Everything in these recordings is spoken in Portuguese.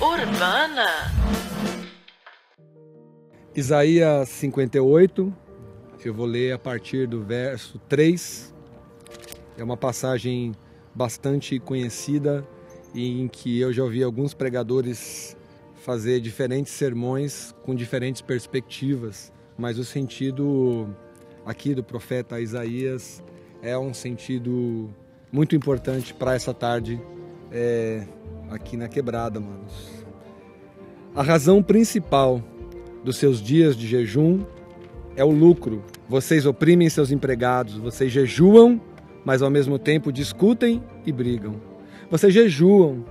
Urbana. Isaías 58, eu vou ler a partir do verso 3. É uma passagem bastante conhecida e em que eu já ouvi alguns pregadores fazer diferentes sermões com diferentes perspectivas, mas o sentido aqui do profeta Isaías é um sentido muito importante para essa tarde é, aqui na quebrada, manos. A razão principal dos seus dias de jejum é o lucro. Vocês oprimem seus empregados, vocês jejuam, mas ao mesmo tempo discutem e brigam. Vocês jejuam,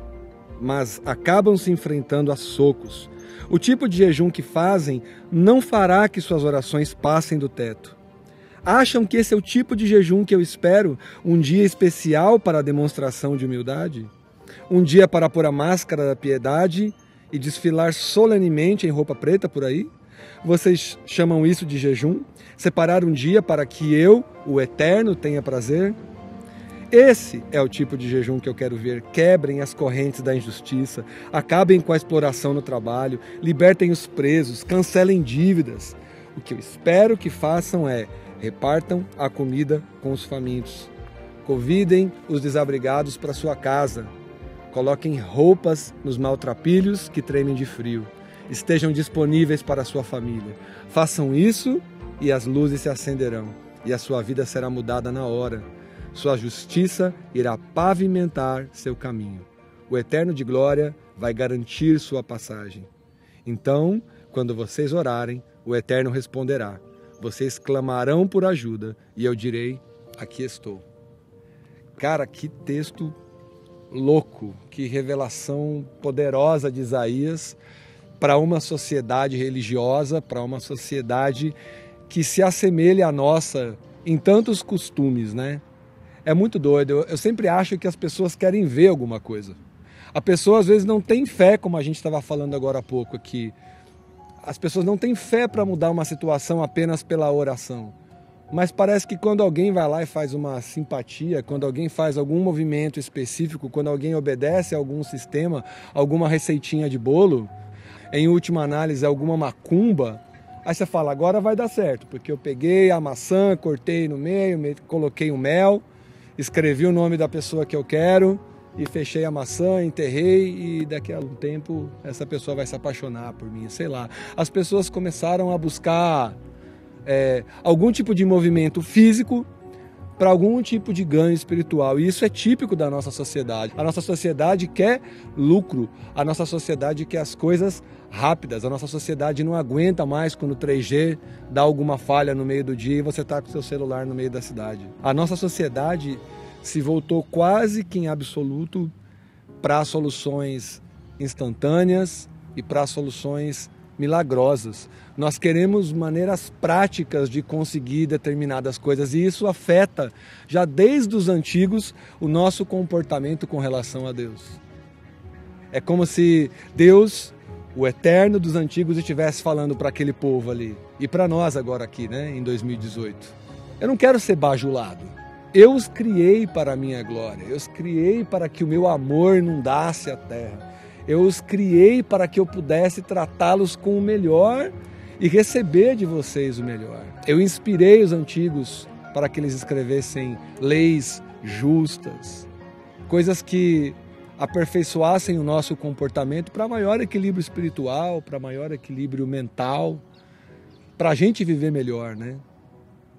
mas acabam se enfrentando a socos. O tipo de jejum que fazem não fará que suas orações passem do teto. Acham que esse é o tipo de jejum que eu espero? Um dia especial para a demonstração de humildade? Um dia para pôr a máscara da piedade e desfilar solenemente em roupa preta por aí? Vocês chamam isso de jejum? Separar um dia para que eu, o Eterno, tenha prazer? Esse é o tipo de jejum que eu quero ver. Quebrem as correntes da injustiça, acabem com a exploração no trabalho, libertem os presos, cancelem dívidas. O que eu espero que façam é repartam a comida com os famintos, convidem os desabrigados para sua casa, coloquem roupas nos maltrapilhos que tremem de frio, estejam disponíveis para a sua família. Façam isso e as luzes se acenderão, e a sua vida será mudada na hora sua justiça irá pavimentar seu caminho. O Eterno de Glória vai garantir sua passagem. Então, quando vocês orarem, o Eterno responderá. Vocês clamarão por ajuda e eu direi: Aqui estou. Cara, que texto louco, que revelação poderosa de Isaías para uma sociedade religiosa, para uma sociedade que se assemelha à nossa em tantos costumes, né? é muito doido. Eu, sempre acho que as pessoas querem ver alguma coisa. A pessoa às vezes não tem fé, como a gente estava falando agora há pouco aqui. As pessoas não têm fé para mudar uma situação apenas pela oração. Mas parece que quando alguém vai lá e faz uma simpatia, quando alguém faz algum movimento específico, quando alguém obedece a algum sistema, alguma receitinha de bolo, em última análise, alguma macumba, aí você fala, agora vai dar certo, porque eu peguei a maçã, cortei no meio, coloquei o mel, escrevi o nome da pessoa que eu quero e fechei a maçã, enterrei e daqui a um tempo essa pessoa vai se apaixonar por mim, sei lá. As pessoas começaram a buscar é, algum tipo de movimento físico para algum tipo de ganho espiritual. E isso é típico da nossa sociedade. A nossa sociedade quer lucro, a nossa sociedade quer as coisas rápidas. A nossa sociedade não aguenta mais quando o 3G dá alguma falha no meio do dia e você está com seu celular no meio da cidade. A nossa sociedade se voltou quase que em absoluto para soluções instantâneas e para soluções milagrosas. Nós queremos maneiras práticas de conseguir determinadas coisas e isso afeta, já desde os antigos, o nosso comportamento com relação a Deus. É como se Deus, o eterno dos antigos, estivesse falando para aquele povo ali e para nós agora aqui, né, em 2018. Eu não quero ser bajulado. Eu os criei para a minha glória, eu os criei para que o meu amor inundasse a terra. Eu os criei para que eu pudesse tratá-los com o melhor e receber de vocês o melhor. Eu inspirei os antigos para que eles escrevessem leis justas, coisas que aperfeiçoassem o nosso comportamento para maior equilíbrio espiritual, para maior equilíbrio mental, para a gente viver melhor, né?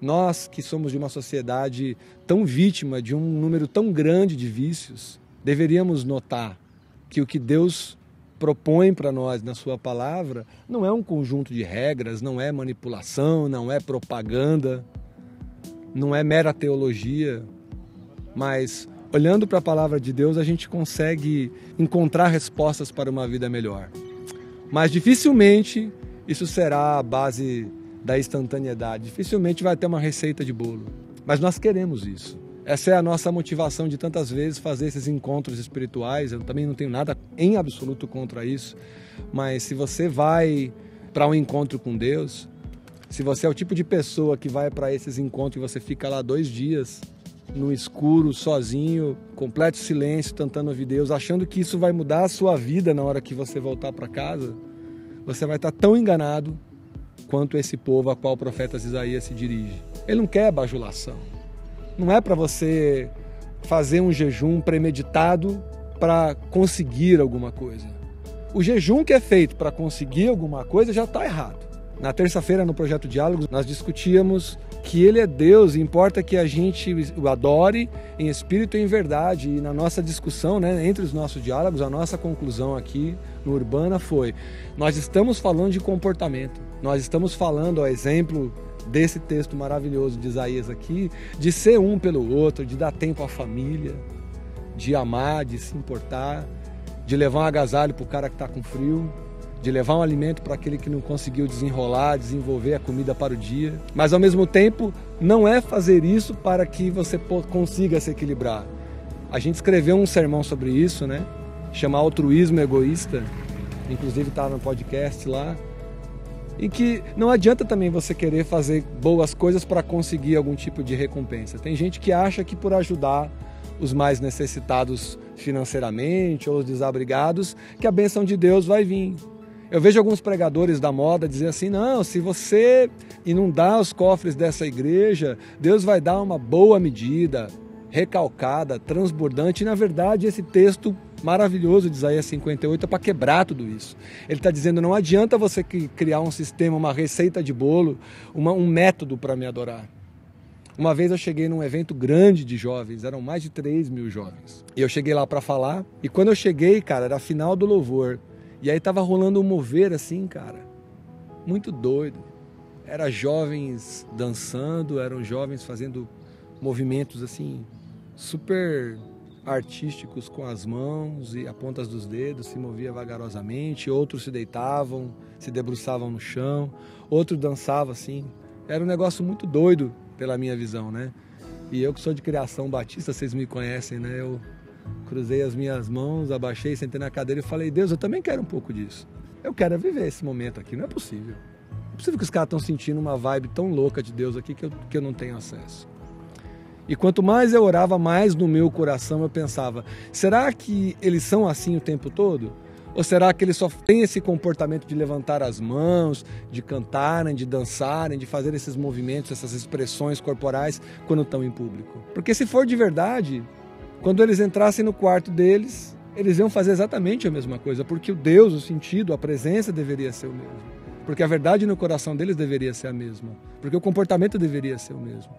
Nós que somos de uma sociedade tão vítima de um número tão grande de vícios, deveríamos notar que o que Deus propõe para nós na sua palavra não é um conjunto de regras, não é manipulação, não é propaganda, não é mera teologia, mas olhando para a palavra de Deus a gente consegue encontrar respostas para uma vida melhor. Mas dificilmente isso será a base da instantaneidade, dificilmente vai ter uma receita de bolo. Mas nós queremos isso. Essa é a nossa motivação de tantas vezes fazer esses encontros espirituais. Eu também não tenho nada em absoluto contra isso, mas se você vai para um encontro com Deus, Se você é o tipo de pessoa que vai para esses encontros e você fica lá dois dias no escuro, sozinho, completo silêncio, tentando ouvir Deus, achando que isso vai mudar a sua vida na hora que você voltar para casa, você vai estar tão enganado quanto esse povo a qual o profeta Isaías se dirige. Ele não quer bajulação. Não é para você fazer um jejum premeditado para conseguir alguma coisa. O jejum que é feito para conseguir alguma coisa já está errado. Na terça-feira, no projeto Diálogos, nós discutíamos que Ele é Deus e importa que a gente o adore em espírito e em verdade. E na nossa discussão, né, entre os nossos diálogos, a nossa conclusão aqui no Urbana foi: nós estamos falando de comportamento, nós estamos falando, a exemplo desse texto maravilhoso de Isaías aqui, de ser um pelo outro, de dar tempo à família, de amar, de se importar, de levar um agasalho para o cara que está com frio, de levar um alimento para aquele que não conseguiu desenrolar, desenvolver a comida para o dia. Mas ao mesmo tempo, não é fazer isso para que você consiga se equilibrar. A gente escreveu um sermão sobre isso, né? Chama Altruísmo Egoísta. Inclusive está no podcast lá. E que não adianta também você querer fazer boas coisas para conseguir algum tipo de recompensa. Tem gente que acha que por ajudar os mais necessitados financeiramente ou os desabrigados, que a benção de Deus vai vir. Eu vejo alguns pregadores da moda dizer assim: não, se você inundar os cofres dessa igreja, Deus vai dar uma boa medida, recalcada, transbordante. E na verdade, esse texto maravilhoso de Isaías 58 é para quebrar tudo isso. Ele está dizendo: não adianta você criar um sistema, uma receita de bolo, uma, um método para me adorar. Uma vez eu cheguei num evento grande de jovens, eram mais de 3 mil jovens. E eu cheguei lá para falar, e quando eu cheguei, cara, era a final do louvor. E aí tava rolando um mover assim, cara. Muito doido. Era jovens dançando, eram jovens fazendo movimentos assim super artísticos com as mãos e a pontas dos dedos, se movia vagarosamente, outros se deitavam, se debruçavam no chão, outro dançava assim. Era um negócio muito doido pela minha visão, né? E eu que sou de criação batista, vocês me conhecem, né? Eu cruzei as minhas mãos, abaixei, sentei na cadeira e falei: Deus, eu também quero um pouco disso. Eu quero viver esse momento aqui, não é possível. Não é possível que os caras estão sentindo uma vibe tão louca de Deus aqui que eu, que eu não tenho acesso. E quanto mais eu orava, mais no meu coração eu pensava: será que eles são assim o tempo todo? Ou será que eles só têm esse comportamento de levantar as mãos, de cantarem, de dançarem, de fazer esses movimentos, essas expressões corporais quando estão em público? Porque se for de verdade, quando eles entrassem no quarto deles, eles iam fazer exatamente a mesma coisa, porque o Deus, o sentido, a presença deveria ser o mesmo. Porque a verdade no coração deles deveria ser a mesma. Porque o comportamento deveria ser o mesmo.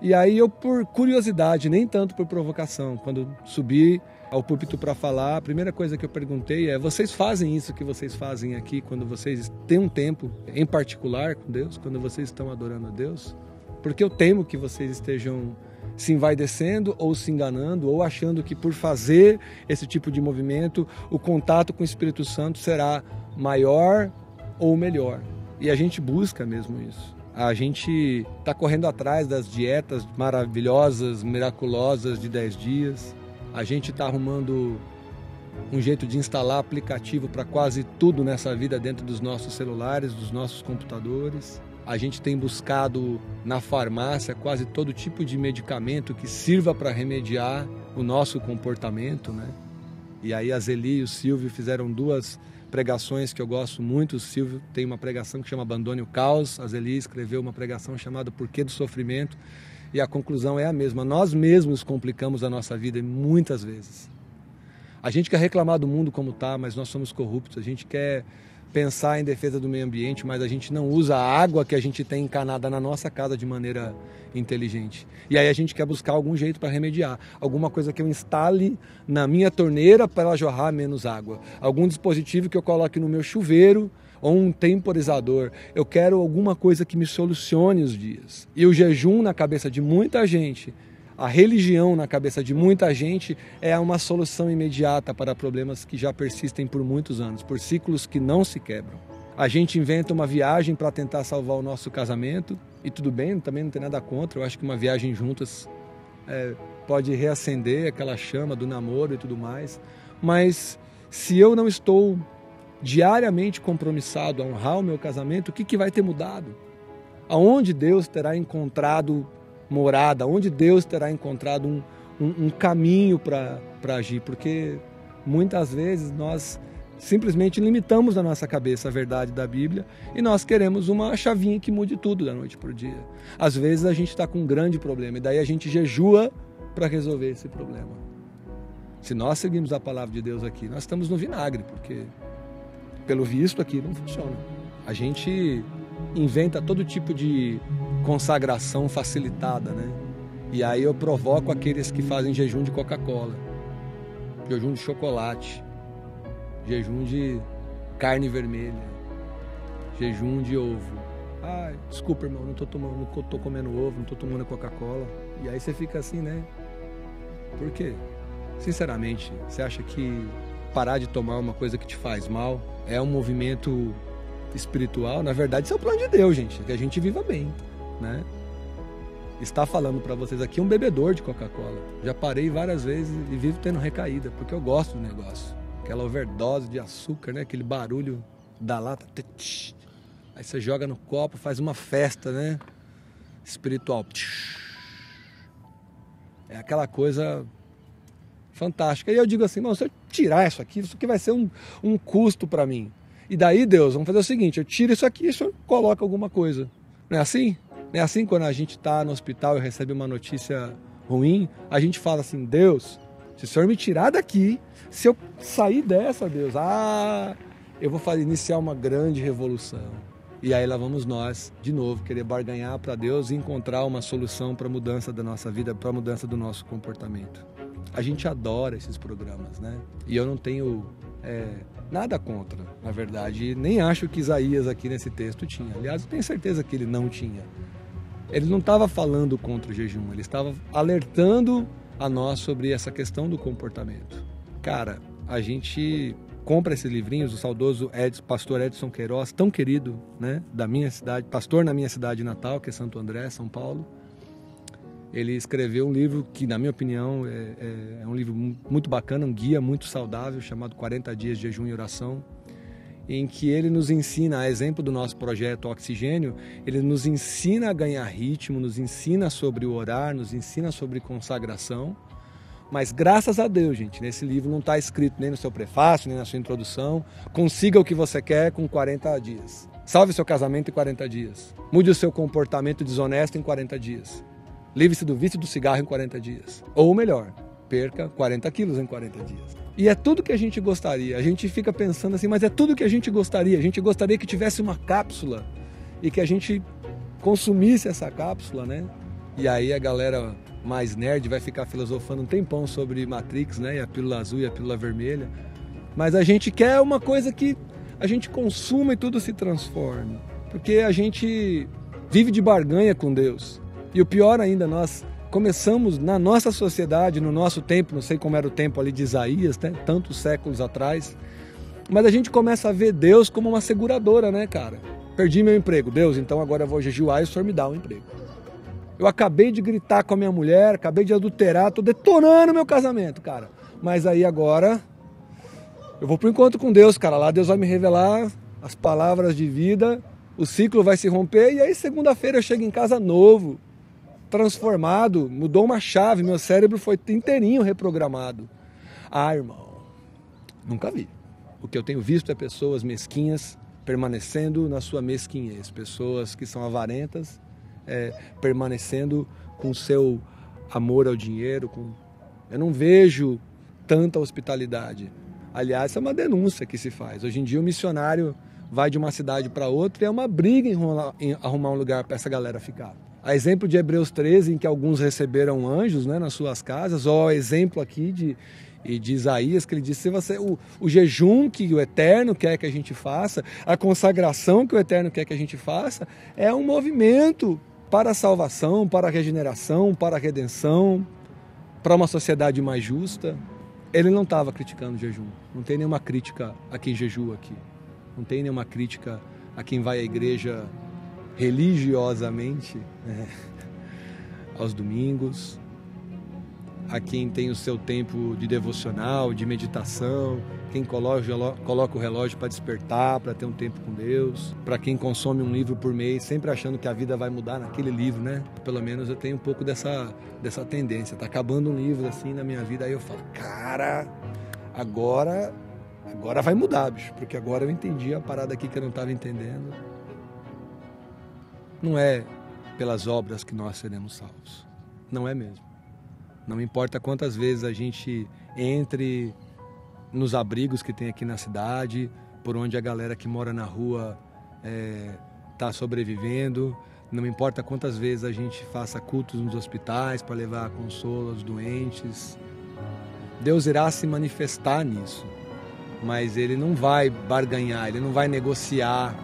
E aí eu, por curiosidade, nem tanto por provocação, quando subi ao púlpito para falar, a primeira coisa que eu perguntei é: vocês fazem isso que vocês fazem aqui quando vocês têm um tempo em particular com Deus, quando vocês estão adorando a Deus? Porque eu temo que vocês estejam se envaidecendo ou se enganando ou achando que por fazer esse tipo de movimento o contato com o Espírito Santo será maior ou melhor. E a gente busca mesmo isso. A gente está correndo atrás das dietas maravilhosas, miraculosas de 10 dias. A gente está arrumando um jeito de instalar aplicativo para quase tudo nessa vida dentro dos nossos celulares, dos nossos computadores. A gente tem buscado na farmácia quase todo tipo de medicamento que sirva para remediar o nosso comportamento, né? E aí a Zeli e o Silvio fizeram duas pregações que eu gosto muito. O Silvio tem uma pregação que chama Abandone o Caos. A Zeli escreveu uma pregação chamada Porquê do Sofrimento. E a conclusão é a mesma. Nós mesmos complicamos a nossa vida muitas vezes. A gente quer reclamar do mundo como está, mas nós somos corruptos. A gente quer pensar em defesa do meio ambiente, mas a gente não usa a água que a gente tem encanada na nossa casa de maneira inteligente. E aí a gente quer buscar algum jeito para remediar, alguma coisa que eu instale na minha torneira para ela jorrar menos água, algum dispositivo que eu coloque no meu chuveiro ou um temporizador. Eu quero alguma coisa que me solucione os dias. E o jejum na cabeça de muita gente a religião na cabeça de muita gente é uma solução imediata para problemas que já persistem por muitos anos, por ciclos que não se quebram. A gente inventa uma viagem para tentar salvar o nosso casamento, e tudo bem, também não tem nada contra. Eu acho que uma viagem juntas é, pode reacender aquela chama do namoro e tudo mais. Mas se eu não estou diariamente compromissado a honrar o meu casamento, o que, que vai ter mudado? Aonde Deus terá encontrado morada? Onde Deus terá encontrado um, um, um caminho para agir? Porque muitas vezes nós simplesmente limitamos na nossa cabeça a verdade da Bíblia e nós queremos uma chavinha que mude tudo da noite para o dia. Às vezes a gente está com um grande problema e daí a gente jejua para resolver esse problema. Se nós seguimos a palavra de Deus aqui, nós estamos no vinagre, porque pelo visto aqui não funciona. A gente inventa todo tipo de consagração facilitada, né? E aí eu provoco aqueles que fazem jejum de Coca-Cola, jejum de chocolate, jejum de carne vermelha, jejum de ovo. Ah, desculpa, irmão, não tô tomando, não tô comendo ovo, não tô tomando Coca-Cola. E aí você fica assim, né? Por quê? Sinceramente, você acha que parar de tomar uma coisa que te faz mal é um movimento espiritual? Na verdade, isso é o plano de Deus, gente, que a gente viva bem, né? Está falando para vocês aqui um bebedor de Coca-Cola. Já parei várias vezes e vivo tendo recaída, porque eu gosto do negócio. Aquela overdose de açúcar, né? Aquele barulho da lata. Aí você joga no copo, faz uma festa, né? Espiritual. É aquela coisa fantástica. E eu digo assim, se eu tirar isso aqui, isso aqui vai ser um, um custo para mim. E daí, Deus, vamos fazer o seguinte: eu tiro isso aqui e o senhor coloca alguma coisa. Não é assim? É assim quando a gente está no hospital e recebe uma notícia ruim, a gente fala assim: Deus, se o senhor me tirar daqui, se eu sair dessa, Deus, ah, eu vou fazer, iniciar uma grande revolução. E aí lá vamos nós, de novo, querer barganhar para Deus e encontrar uma solução para a mudança da nossa vida, para a mudança do nosso comportamento. A gente adora esses programas, né? E eu não tenho é, nada contra, na verdade. Nem acho que Isaías aqui nesse texto tinha. Aliás, eu tenho certeza que ele não tinha. Ele não estava falando contra o jejum, ele estava alertando a nós sobre essa questão do comportamento. Cara, a gente compra esses livrinhos, o saudoso Ed, pastor Edson Queiroz, tão querido, né, da minha cidade, pastor na minha cidade natal, que é Santo André, São Paulo ele escreveu um livro que, na minha opinião, é, é, é, um livro muito bacana, um guia muito saudável, chamado 40 Dias de Jejum e Oração, em que ele nos ensina, a exemplo do nosso projeto Oxigênio, ele nos ensina a ganhar ritmo, nos ensina sobre o orar, nos ensina sobre consagração. Mas graças a Deus, gente, nesse livro não está escrito nem no seu prefácio, nem na sua introdução, consiga o que você quer com 40 dias. Salve seu casamento em 40 dias. Mude o seu comportamento desonesto em 40 dias. Livre-se do vício do cigarro em 40 dias. Ou melhor, perca 40 quilos em 40 dias. E é tudo que a gente gostaria. A gente fica pensando assim, mas é tudo que a gente gostaria. A gente gostaria que tivesse uma cápsula e que a gente consumisse essa cápsula, né? E aí a galera mais nerd vai ficar filosofando um tempão sobre Matrix, né? E a pílula azul e a pílula vermelha. Mas a gente quer uma coisa que a gente consuma e tudo se transforme. Porque a gente vive de barganha com Deus. E o pior ainda, nós começamos na nossa sociedade, no nosso tempo, não sei como era o tempo ali de Isaías, né? tantos séculos atrás, mas a gente começa a ver Deus como uma seguradora, né, cara? Perdi meu emprego, Deus, então agora eu vou jejuar e o Senhor me dá um emprego. Eu acabei de gritar com a minha mulher, acabei de adulterar, tô detonando meu casamento, cara. Mas aí agora eu vou pro encontro com Deus, cara. Lá Deus vai me revelar as palavras de vida, o ciclo vai se romper e aí segunda-feira eu chego em casa novo, transformado, mudou uma chave, meu cérebro foi inteirinho reprogramado. Ah, irmão, nunca vi. O que eu tenho visto é pessoas mesquinhas permanecendo na sua mesquinhez, pessoas que são avarentas, é, permanecendo com seu amor ao dinheiro. Com... Eu não vejo tanta hospitalidade. Aliás, é uma denúncia que se faz. Hoje em dia, o missionário vai de uma cidade para outra e é uma briga em arrumar um lugar para essa galera ficar. A exemplo de Hebreus 13, em que alguns receberam anjos né, nas suas casas, ou exemplo aqui de, de Isaías, que ele disse: se você, o, o jejum que o Eterno quer que a gente faça, a consagração que o Eterno quer que a gente faça, é um movimento para a salvação, para a regeneração, para a redenção, para uma sociedade mais justa. Ele não estava criticando o jejum. Não tem nenhuma crítica a quem jejua aqui. Não tem nenhuma crítica a quem vai à igreja religiosamente né, aos domingos, a quem tem o seu tempo de devocional, de meditação, quem coloca o relógio para despertar, para ter um tempo com Deus, para quem consome um livro por mês, sempre achando que a vida vai mudar naquele livro, né? Pelo menos eu tenho um pouco dessa, dessa tendência. Tá acabando um livro assim na minha vida, aí eu falo, cara, agora, agora vai mudar, bicho, porque agora eu entendi a parada aqui que eu não estava entendendo. Não é pelas obras que nós seremos salvos. Não é mesmo. Não importa quantas vezes a gente entre nos abrigos que tem aqui na cidade, por onde a galera que mora na rua está é, sobrevivendo. Não importa quantas vezes a gente faça cultos nos hospitais para levar consolo aos doentes. Deus irá se manifestar nisso, mas Ele não vai barganhar, Ele não vai negociar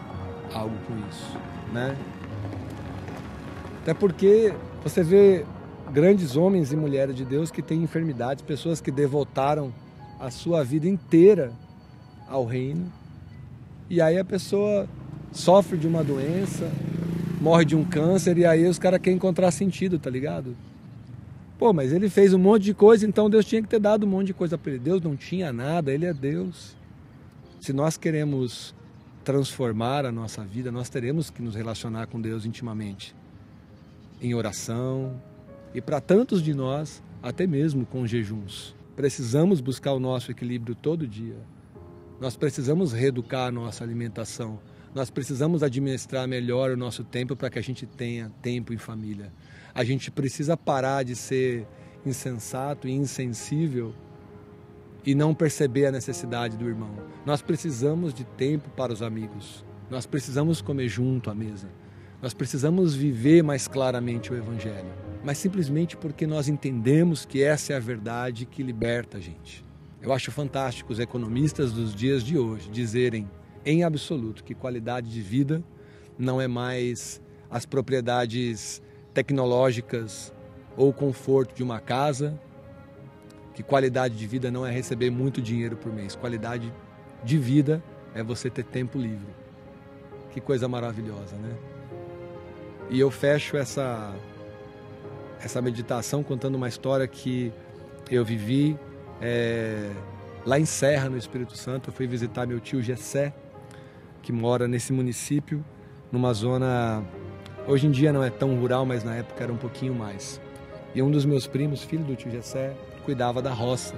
algo com isso, né? Até porque você vê grandes homens e mulheres de Deus que têm enfermidades, pessoas que devotaram a sua vida inteira ao reino. E aí a pessoa sofre de uma doença, morre de um câncer e aí os caras querem encontrar sentido, tá ligado? Pô, mas ele fez um monte de coisa, então Deus tinha que ter dado um monte de coisa para ele. Deus não tinha nada, ele é Deus. Se nós queremos transformar a nossa vida, nós teremos que nos relacionar com Deus intimamente, em oração e para tantos de nós, até mesmo com jejuns. Precisamos buscar o nosso equilíbrio todo dia. Nós precisamos reeducar a nossa alimentação. Nós precisamos administrar melhor o nosso tempo para que a gente tenha tempo em família. A gente precisa parar de ser insensato e insensível e não perceber a necessidade do irmão. Nós precisamos de tempo para os amigos. Nós precisamos comer junto à mesa. Nós precisamos viver mais claramente o Evangelho, mas simplesmente porque nós entendemos que essa é a verdade que liberta a gente. Eu acho fantástico os economistas dos dias de hoje dizerem, em absoluto, que qualidade de vida não é mais as propriedades tecnológicas ou conforto de uma casa, que qualidade de vida não é receber muito dinheiro por mês. Qualidade de vida é você ter tempo livre. Que coisa maravilhosa, né? E eu fecho essa, essa meditação contando uma história que eu vivi é, lá em Serra, no Espírito Santo. Eu fui visitar meu tio Gessé, que mora nesse município, numa zona. Hoje em dia não é tão rural, mas na época era um pouquinho mais. E um dos meus primos, filho do tio Gessé, cuidava da roça.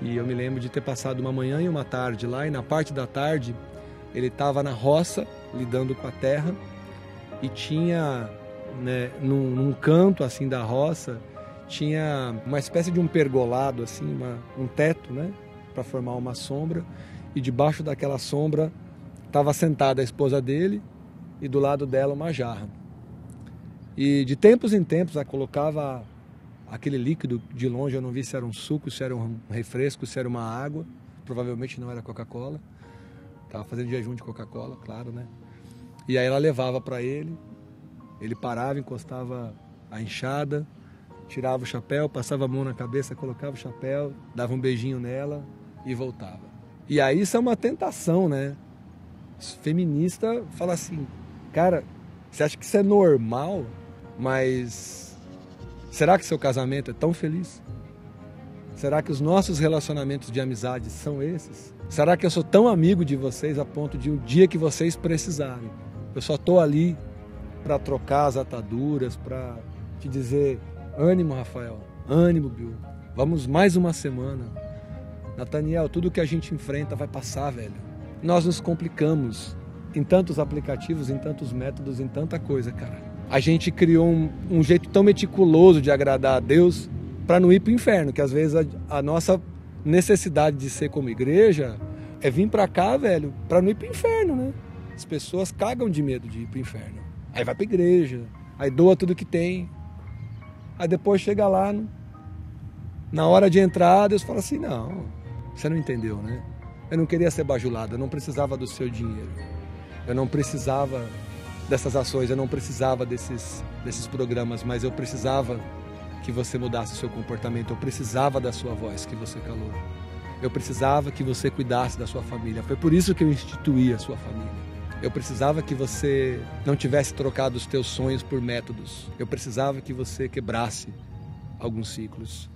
E eu me lembro de ter passado uma manhã e uma tarde lá, e na parte da tarde ele estava na roça, lidando com a terra e tinha né, num, num, canto assim da roça tinha uma espécie de um pergolado assim, uma, um teto, né, para formar uma sombra e debaixo daquela sombra estava sentada a esposa dele e do lado dela uma jarra. E de tempos em tempos ela colocava aquele líquido de longe, eu não vi se era um suco, se era um refresco, se era uma água, provavelmente não era Coca-Cola. Tava fazendo jejum de Coca-Cola, claro, né? E aí ela levava para ele, ele parava, encostava a enxada, tirava o chapéu, passava a mão na cabeça, colocava o chapéu, dava um beijinho nela e voltava. E aí isso é uma tentação, né? Feminista fala assim, cara, você acha que isso é normal? Mas será que seu casamento é tão feliz? Será que os nossos relacionamentos de amizade são esses? Será que eu sou tão amigo de vocês a ponto de um dia que vocês precisarem, eu só estou ali para trocar as ataduras, para te dizer: ânimo, Rafael, ânimo, Bill. Vamos mais uma semana. Nathaniel, tudo que a gente enfrenta vai passar, velho. Nós nos complicamos em tantos aplicativos, em tantos métodos, em tanta coisa, cara. A gente criou um, um jeito tão meticuloso de agradar a Deus para não ir para o inferno, que às vezes a, a, nossa necessidade de ser como igreja é vir para cá, velho, para não ir para o inferno, né? As pessoas cagam de medo de ir para o inferno. Aí vai para igreja, aí doa tudo que tem. Aí depois chega lá, na hora de entrar, Deus fala assim: não, você não entendeu, né? Eu não queria ser bajulado, eu não precisava do seu dinheiro. Eu não precisava dessas ações, eu não precisava desses, desses programas, mas eu precisava que você mudasse o seu comportamento, eu precisava da sua voz que você calou. Eu precisava que você cuidasse da sua família. Foi por isso que eu instituí a sua família. Eu precisava que você não tivesse trocado os teus sonhos por métodos. Eu precisava que você quebrasse alguns ciclos.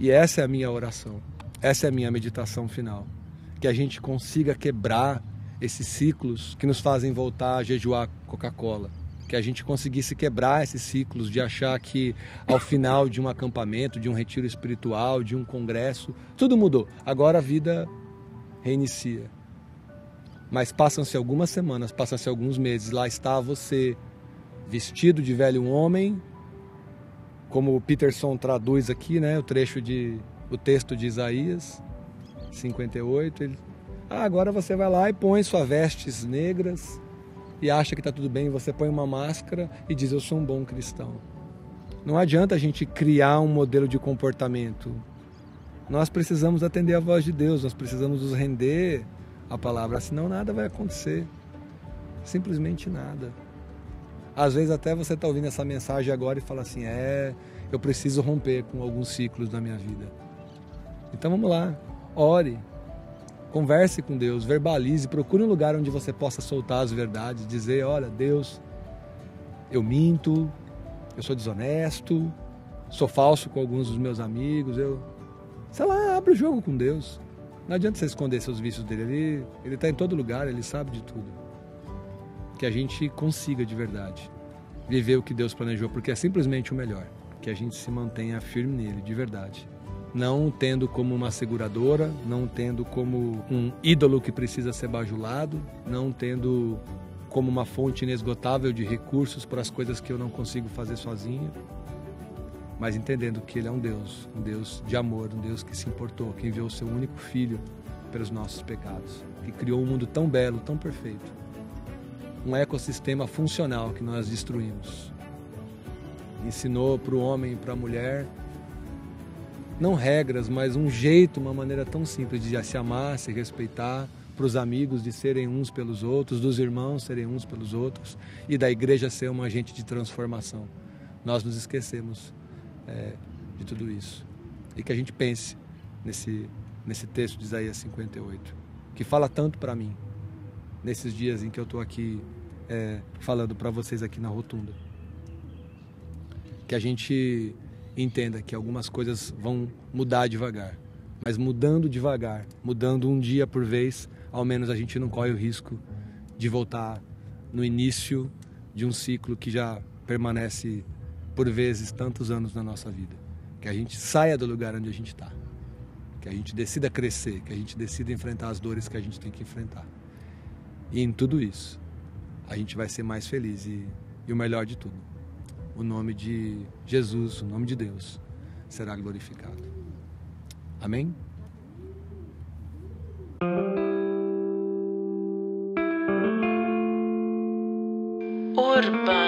E essa é a minha oração. Essa é a minha meditação final. Que a gente consiga quebrar esses ciclos que nos fazem voltar a jejuar Coca-Cola. Que a gente conseguisse quebrar esses ciclos de achar que ao final de um acampamento, de um retiro espiritual, de um congresso, tudo mudou. Agora a vida reinicia. Mas passam-se algumas semanas, passam-se alguns meses, lá está você vestido de velho homem, como o Peterson traduz aqui, né, o trecho de o texto de Isaías 58, ele, ah, agora você vai lá e põe suas vestes negras e acha que está tudo bem, você põe uma máscara e diz eu sou um bom cristão. Não adianta a gente criar um modelo de comportamento. Nós precisamos atender a voz de Deus, nós precisamos nos render à palavra, senão nada vai acontecer. Simplesmente nada. Às vezes até você está ouvindo essa mensagem agora e fala assim: é, eu preciso romper com alguns ciclos da minha vida. Então vamos lá, ore, converse com Deus, verbalize, procure um lugar onde você possa soltar as verdades, dizer: olha, Deus, eu minto, eu sou desonesto, sou falso com alguns dos meus amigos, eu. Sei lá, abre o jogo com Deus. Não adianta você esconder seus vícios dele, ele está em todo lugar, ele sabe de tudo. Que a gente consiga de verdade viver o que Deus planejou, porque é simplesmente o melhor. Que a gente se mantenha firme nele, de verdade não tendo como uma seguradora, não tendo como um ídolo que precisa ser bajulado, não tendo como uma fonte inesgotável de recursos para as coisas que eu não consigo fazer sozinho, mas entendendo que Ele é um Deus, um Deus de amor, um Deus que se importou, que enviou o seu único filho pelos nossos pecados, que criou um mundo tão belo, tão perfeito, um ecossistema funcional que nós destruímos. Ensinou para o homem e para a mulher não regras, mas um jeito, uma maneira tão simples de se amar, se respeitar, para os amigos de serem uns pelos outros, dos irmãos serem uns pelos outros e da igreja ser um agente de transformação. Nós nos esquecemos é, de tudo isso. E que a gente pense nesse, nesse texto de Isaías 58, que fala tanto para mim, nesses dias em que eu estou aqui é, falando para vocês aqui na rotunda. Que a gente entenda que algumas coisas vão mudar devagar. Mas mudando devagar, mudando um dia por vez, ao menos a gente não corre o risco de voltar no início de um ciclo que já permanece por vezes tantos anos na nossa vida. Que a gente saia do lugar onde a gente está. Que a gente decida crescer, que a gente decida enfrentar as dores que a gente tem que enfrentar. E em tudo isso, a gente vai ser mais feliz e, e o melhor de tudo o nome de Jesus, o nome de Deus, será glorificado. Amém? Urbana.